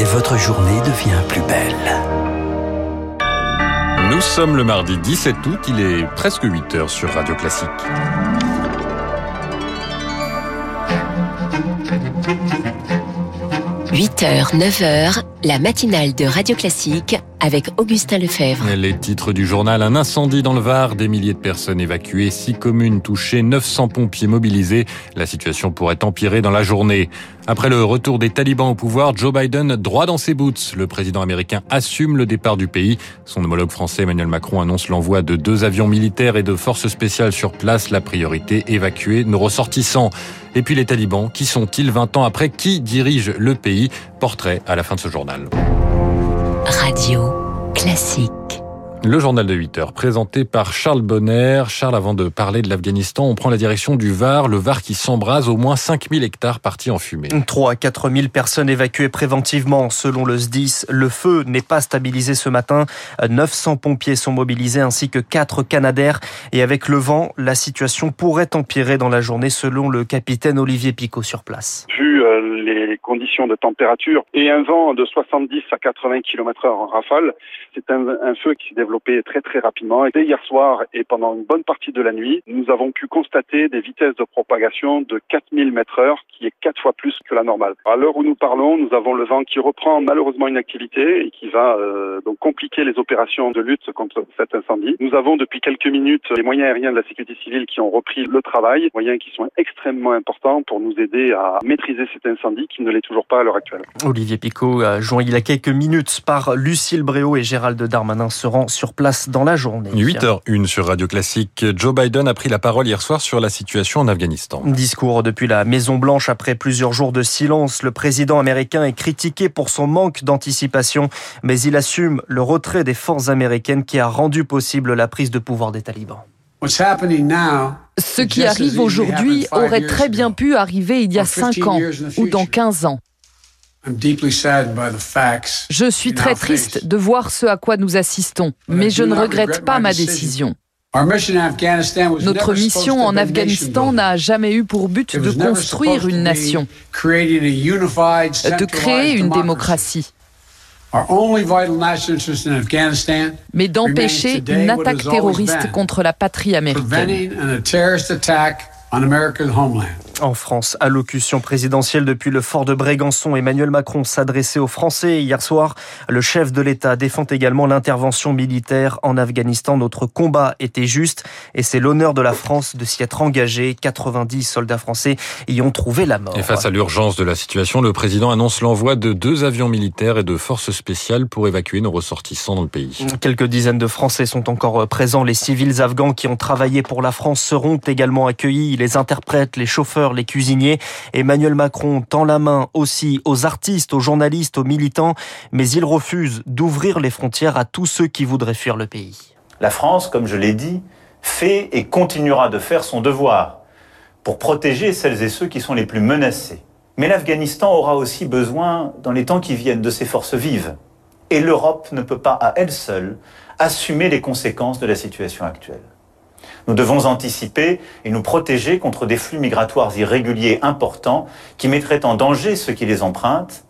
et votre journée devient plus belle. Nous sommes le mardi 17 août, il est presque 8 heures sur Radio Classique. 8h, 9h, la matinale de Radio Classique avec Augustin Lefebvre. Les titres du journal, un incendie dans le Var, des milliers de personnes évacuées, six communes touchées, 900 pompiers mobilisés. La situation pourrait empirer dans la journée. Après le retour des talibans au pouvoir, Joe Biden droit dans ses boots. Le président américain assume le départ du pays. Son homologue français Emmanuel Macron annonce l'envoi de deux avions militaires et de forces spéciales sur place. La priorité, évacuer nos ressortissants. Et puis les talibans, qui sont-ils 20 ans après? Qui dirige le pays? Portrait à la fin de ce journal. Radio classique. Le journal de 8 heures, présenté par Charles Bonner. Charles, avant de parler de l'Afghanistan, on prend la direction du Var, le Var qui s'embrase, au moins 5000 hectares partis en fumée. 3 à 4000 personnes évacuées préventivement. Selon le SDIS, le feu n'est pas stabilisé ce matin. 900 pompiers sont mobilisés ainsi que 4 Canadaires. Et avec le vent, la situation pourrait empirer dans la journée selon le capitaine Olivier Picot sur place. Vu euh, les conditions de température et un vent de 70 à 80 km heure en rafale, c'est un, feu qui se développe développé très très rapidement. Et dès hier soir et pendant une bonne partie de la nuit, nous avons pu constater des vitesses de propagation de 4000 mètres heure, qui est quatre fois plus que la normale. À l'heure où nous parlons, nous avons le vent qui reprend malheureusement une activité et qui va euh, donc compliquer les opérations de lutte contre cet incendie. Nous avens depuis quelques minutes les moyens aériens de la sécurité civile qui ont repris le travail, moyens qui sont extrêmement importants pour nous aider à maîtriser cet incendie ne l'est toujours pas à l'heure actuelle. Olivier Picot, joint il y a quelques minutes par Lucille Bréau et Gérald Darmanin se rend sur place dans la journée. 8h01 sur Radio Classique. Joe Biden a pris la parole hier soir sur la situation en Afghanistan. Discours depuis la Maison Blanche après plusieurs jours de silence. Le président américain est critiqué pour son manque d'anticipation, mais il assume le retrait des forces américaines qui a rendu possible la prise de pouvoir des talibans. Ce qui arrive aujourd'hui aurait très bien pu arriver il y a 5 ans ou dans 15 ans. Je suis très triste de voir ce à quoi nous assistons, mais je ne regrette pas ma décision. Notre mission en Afghanistan n'a jamais eu pour but de construire une nation, de créer une démocratie, mais d'empêcher une attaque terroriste contre la patrie américaine. En France, allocution présidentielle depuis le fort de Brégançon, Emmanuel Macron s'adressait aux Français hier soir. Le chef de l'État défend également l'intervention militaire en Afghanistan. Notre combat était juste et c'est l'honneur de la France de s'y être engagé. 90 soldats français y ont trouvé la mort. Et face à l'urgence de la situation, le président annonce l'envoi de deux avions militaires et de forces spéciales pour évacuer nos ressortissants dans le pays. Quelques dizaines de Français sont encore présents. Les civils afghans qui ont travaillé pour la France seront également accueillis. Les interprètes, les chauffeurs, les cuisiniers. Emmanuel Macron tend la main aussi aux artistes, aux journalistes, aux militants, mais il refuse d'ouvrir les frontières à tous ceux qui voudraient fuir le pays. La France, comme je l'ai dit, fait et continuera de faire son devoir pour protéger celles et ceux qui sont les plus menacés. Mais l'Afghanistan aura aussi besoin, dans les temps qui viennent, de ses forces vives. Et l'Europe ne peut pas, à elle seule, assumer les conséquences de la situation actuelle. Nous devons anticiper et nous protéger contre des flux migratoires irréguliers importants qui mettraient en danger ceux qui les empruntent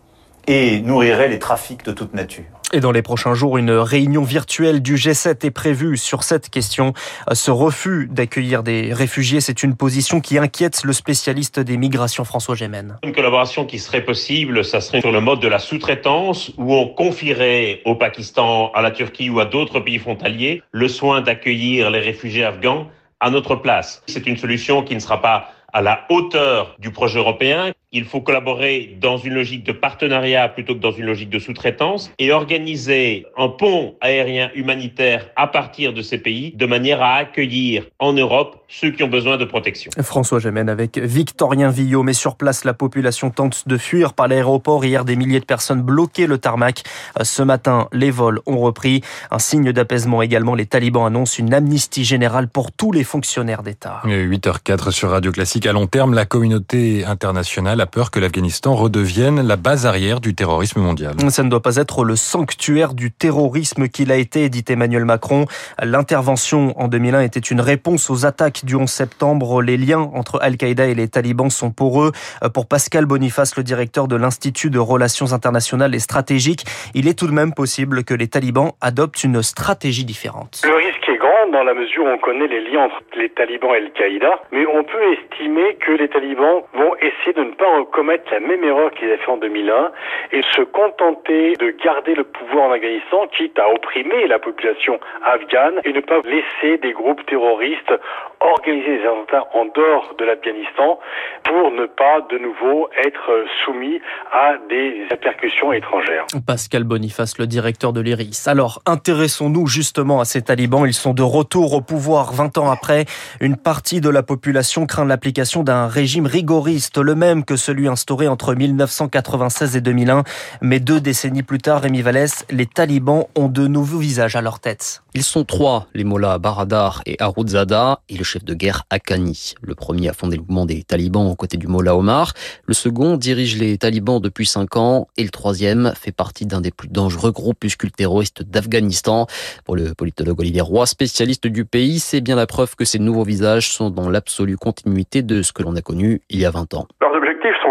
et nourriraient les trafics de toute nature. Et dans les prochains jours, une réunion virtuelle du G7 est prévue sur cette question. Ce refus d'accueillir des réfugiés, c'est une position qui inquiète le spécialiste des migrations François Gémen. Une collaboration qui serait possible, ça serait sur le mode de la sous-traitance où on confierait au Pakistan, à la Turquie ou à d'autres pays frontaliers le soin d'accueillir les réfugiés afghans à notre place. C'est une solution qui ne sera pas à la hauteur du projet européen. Il faut collaborer dans une logique de partenariat plutôt que dans une logique de sous-traitance et organiser un pont aérien humanitaire à partir de ces pays de manière à accueillir en Europe ceux qui ont besoin de protection. François Gemène avec Victorien Villot. Mais sur place, la population tente de fuir par l'aéroport. Hier, des milliers de personnes bloquaient le tarmac. Ce matin, les vols ont repris. Un signe d'apaisement également. Les talibans annoncent une amnistie générale pour tous les fonctionnaires d'État. 8h04 sur Radio Classique. Politique à long terme, la communauté internationale a peur que l'Afghanistan redevienne la base arrière du terrorisme mondial. Ça ne doit pas être le sanctuaire du terrorisme qu'il a été, dit Emmanuel Macron. L'intervention en 2001 était une réponse aux attaques du 11 septembre. Les liens entre Al-Qaïda et les talibans sont poreux. Pour Pascal Boniface, le directeur de l'Institut de relations internationales et stratégiques, il est tout de même possible que les talibans adoptent une stratégie différente. Le risque est dans la mesure où on connaît les liens entre les talibans et Al-Qaïda, mais on peut estimer que les talibans vont essayer de ne pas commettre la même erreur qu'ils avaient fait en 2001 et se contenter de garder le pouvoir en Afghanistan, quitte à opprimer la population afghane et ne pas laisser des groupes terroristes organiser des attentats en dehors de l'Afghanistan pour ne pas de nouveau être soumis à des répercussions étrangères. Pascal Boniface, le directeur de l'IRIS. Alors, intéressons-nous justement à ces talibans. Ils sont de retour au pouvoir 20 ans après. Une partie de la population craint l'application d'un régime rigoriste, le même que celui instauré entre 1996 et 2001. Mais deux décennies plus tard, Rémi Vallès, les talibans ont de nouveaux visages à leur tête. Ils sont trois, les mollahs Baradar et Haroudzada et le chef de guerre Haqqani. Le premier a fondé le mouvement des talibans aux côtés du mollah Omar. Le second dirige les talibans depuis cinq ans et le troisième fait partie d'un des plus dangereux groupuscules terroristes d'Afghanistan. Pour le politologue Olivier Roy, spécialiste du pays, c'est bien la preuve que ces nouveaux visages sont dans l'absolue continuité de ce que l'on a connu il y a 20 ans.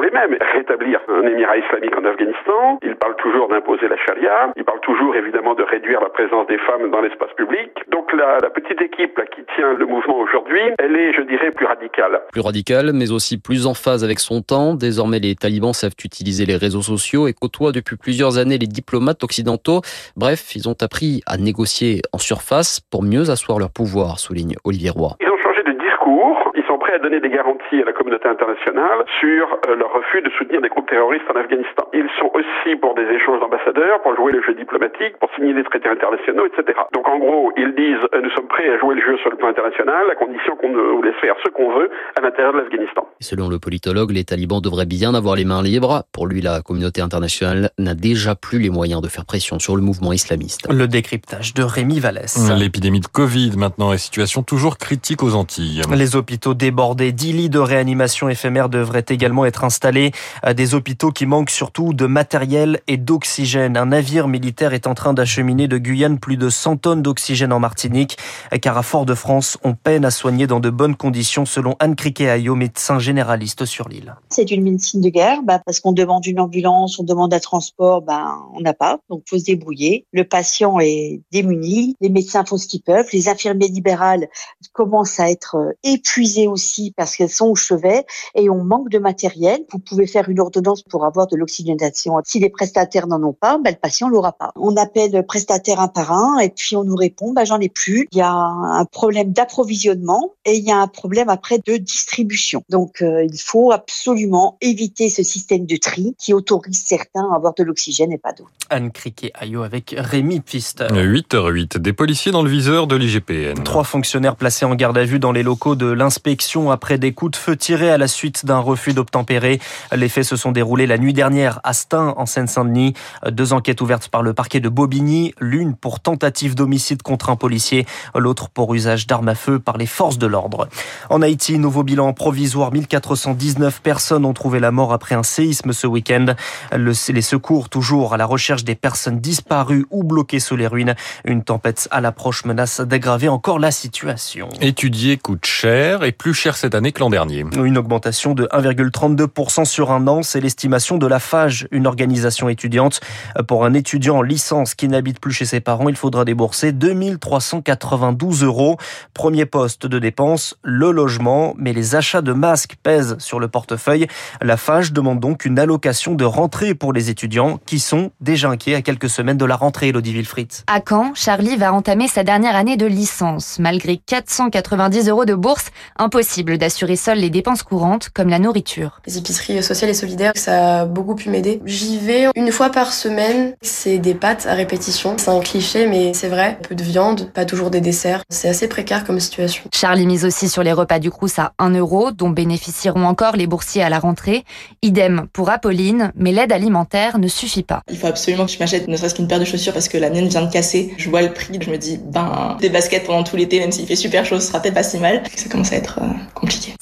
Les mêmes. Rétablir un émirat islamique en Afghanistan. Ils parlent toujours d'imposer la charia. Ils parlent toujours évidemment de réduire la présence des femmes dans l'espace public. Donc la, petite équipe qui tient le mouvement aujourd'hui, elle est, je dirais, plus radicale. Plus radicale, mais aussi plus en phase avec son temps. Désormais, les talibans savent utiliser les réseaux sociaux et côtoient depuis plusieurs années les diplomates occidentaux. Bref, ils ont appris à négocier en surface pour mieux asseoir leur pouvoir, souligne Olivier Roy. Ils ont changé de discours. Prêts à donner des garanties à la communauté internationale sur euh, leur refus de soutenir des groupes terroristes en Afghanistan. Ils sont aussi pour des échanges d'ambassadeurs, pour jouer le jeu diplomatique, pour signer des traités internationaux, etc. Donc en gros, ils disent euh, nous sommes prêts à jouer le jeu sur le plan international, à condition qu'on nous laisse faire ce qu'on veut à l'intérieur de l'Afghanistan. Selon le politologue, les talibans devraient bien avoir les mains libres. Pour lui, la communauté internationale n'a déjà plus les moyens de faire pression sur le mouvement islamiste. Le décryptage de Rémi Vallès. L'épidémie de Covid maintenant est situation toujours critique aux Antilles. Les hôpitaux débordés, 10 lits de réanimation éphémère devraient également être installés. Des hôpitaux qui manquent surtout de matériel et d'oxygène. Un navire militaire est en train d'acheminer de Guyane plus de 100 tonnes d'oxygène en Martinique, car à Fort-de-France, on peine à soigner dans de bonnes conditions, selon Anne Criquet-Ayo, médecin généraliste sur l'île. C'est une médecine de guerre, bah, parce qu'on demande une ambulance, on demande un transport, ben on n'a pas, donc faut se débrouiller. Le patient est démuni, les médecins font ce qu'ils peuvent, les infirmiers libérales commencent à être épuisés aussi parce qu'elles sont au chevet et on manque de matériel. Vous pouvez faire une ordonnance pour avoir de l'oxygénation. Si les prestataires n'en ont pas, ben, le patient l'aura pas. On appelle le prestataire un par un et puis on nous répond, ben, j'en ai plus. Il y a un problème d'approvisionnement et il y a un problème après de distribution. Donc euh, il faut absolument éviter ce système de tri qui autorise certains à avoir de l'oxygène et pas d'autres. Anne Criquet-Ayo avec Rémi Pfister. 8h08, des policiers dans le viseur de l'IGPN. Trois fonctionnaires placés en garde à vue dans les locaux de l'inspection après des coups de feu tirés à la suite d'un refus d'obtempérer. Les faits se sont déroulés la nuit dernière à Stein, en Seine-Saint-Denis. Deux enquêtes ouvertes par le parquet de Bobigny, l'une pour tentative d'homicide contre un policier, l'autre pour usage d'armes à feu par les forces de l'ordre. En Haïti, nouveau bilan provisoire, 1419 personnes ont trouvé la mort après un séisme ce week-end. Le, les secours toujours à la recherche des personnes disparues ou bloquées sous les ruines. Une tempête à l'approche menace d'aggraver encore la situation. Étudier coûte cher et plus cher cette année que l'an dernier. Une augmentation de 1,32% sur un an, c'est l'estimation de la FAGE, une organisation étudiante. Pour un étudiant en licence qui n'habite plus chez ses parents, il faudra débourser 2392 euros. Premier poste de dépense, le logement, mais les achats de masques pèsent sur le portefeuille. La FAGE demande donc une allocation de rentrée pour les étudiants qui sont déjà inquiets à quelques semaines de la rentrée, Elodie Wilfried. À Caen, Charlie va entamer sa dernière année de licence. Malgré 490 euros de bourse, impossible d'assurer seul les dépenses courantes comme la nourriture. Les épiceries sociales et solidaires, ça a beaucoup pu m'aider. J'y vais une fois par semaine. C'est des pâtes à répétition. C'est un cliché, mais c'est vrai. Peu de viande, pas toujours des desserts. C'est assez précaire comme situation. Charlie mise aussi sur les repas du Crous à 1 euro, dont bénéficieront encore les boursiers à la rentrée. Idem pour Apolline, mais l'aide alimentaire ne suffit pas. Il faut absolument que je m'achète ne serait-ce qu'une paire de chaussures parce que la mienne vient de casser. Je vois le prix, je me dis, ben, des baskets pendant tout l'été, même s'il fait super chaud, ce sera peut-être pas si mal. Ça commence à être euh,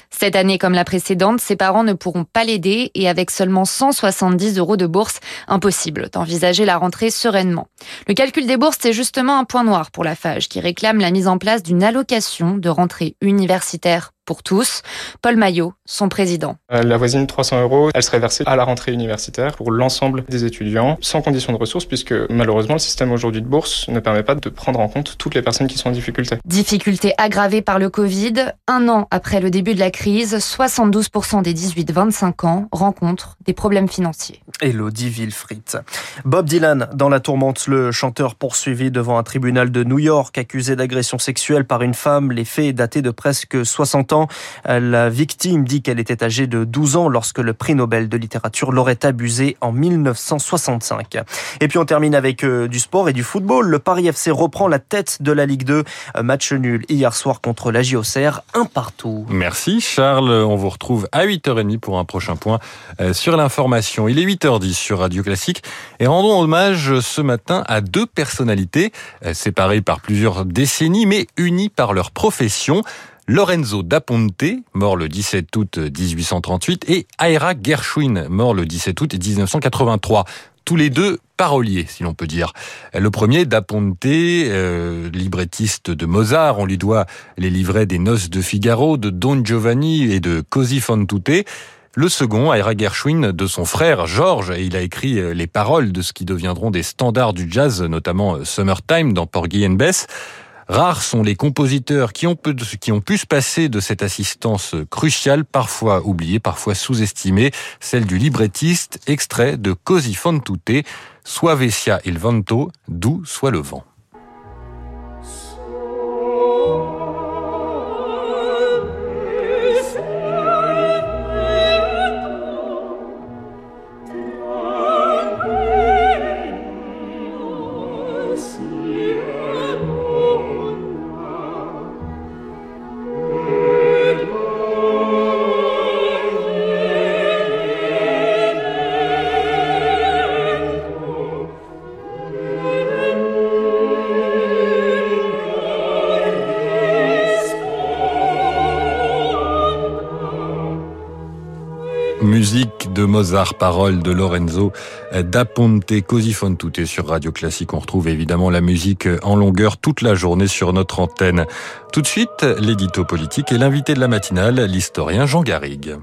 Cette année, comme la précédente, ses parents ne pourront pas l'aider et avec seulement 170 euros de bourse, impossible d'envisager la rentrée sereinement. Le calcul des bourses, c'est justement un point noir pour la FAGE qui réclame la mise en place d'une allocation de rentrée universitaire pour tous. Paul Maillot, son président. Euh, la voisine 300 euros, elle serait versée à la rentrée universitaire pour l'ensemble des étudiants, sans condition de ressources, puisque malheureusement le système aujourd'hui de bourse ne permet pas de prendre en compte toutes les personnes qui sont en difficulté. Difficulté aggravée par le Covid. Un an après le début de la crise, 72% des 18-25 ans rencontrent des problèmes financiers. Elodie Wilfried. Bob Dylan, dans la tourmente, le chanteur poursuivi devant un tribunal de New York, accusé d'agression sexuelle par une femme. Les faits datés de presque 60 ans la victime dit qu'elle était âgée de 12 ans lorsque le prix Nobel de littérature l'aurait abusée en 1965. Et puis on termine avec euh, du sport et du football. Le Paris FC reprend la tête de la Ligue 2. Match nul hier soir contre la JOCR, un partout. Merci Charles. On vous retrouve à 8h30 pour un prochain point euh, sur l'information. Il est 8h10 sur Radio Classique et rendons hommage ce matin à deux personnalités euh, séparées par plusieurs décennies mais unies par leur profession. Lorenzo da Ponte, mort le 17 août 1838, et Ira Gershwin, mort le 17 août 1983 tous les deux paroliers, si l'on peut dire. Le premier, Da Ponte, euh, librettiste de Mozart, on lui doit les livrets des Noces de Figaro, de Don Giovanni et de Così fan tutte. Le second, Ira Gershwin, de son frère George, et il a écrit euh, les paroles de ce qui deviendront des standards du jazz, notamment euh, Summertime dans Porgy and Bess. Rares sont les compositeurs qui ont, pu se passer de cette assistance cruciale, parfois oubliée, parfois sous-estimée, celle du librettiste, extrait de Così fan tutte, Suavesia il vento, d'où soit le vent. De Mozart, paroles de Lorenzo da Ponte, Così fan tutte sur Radio Classique. On retrouve évidemment la musique en longueur toute la journée sur notre antenne. Tout de suite, l'édito politique et l'invité de la matinale, l'historien Jean Garrigue.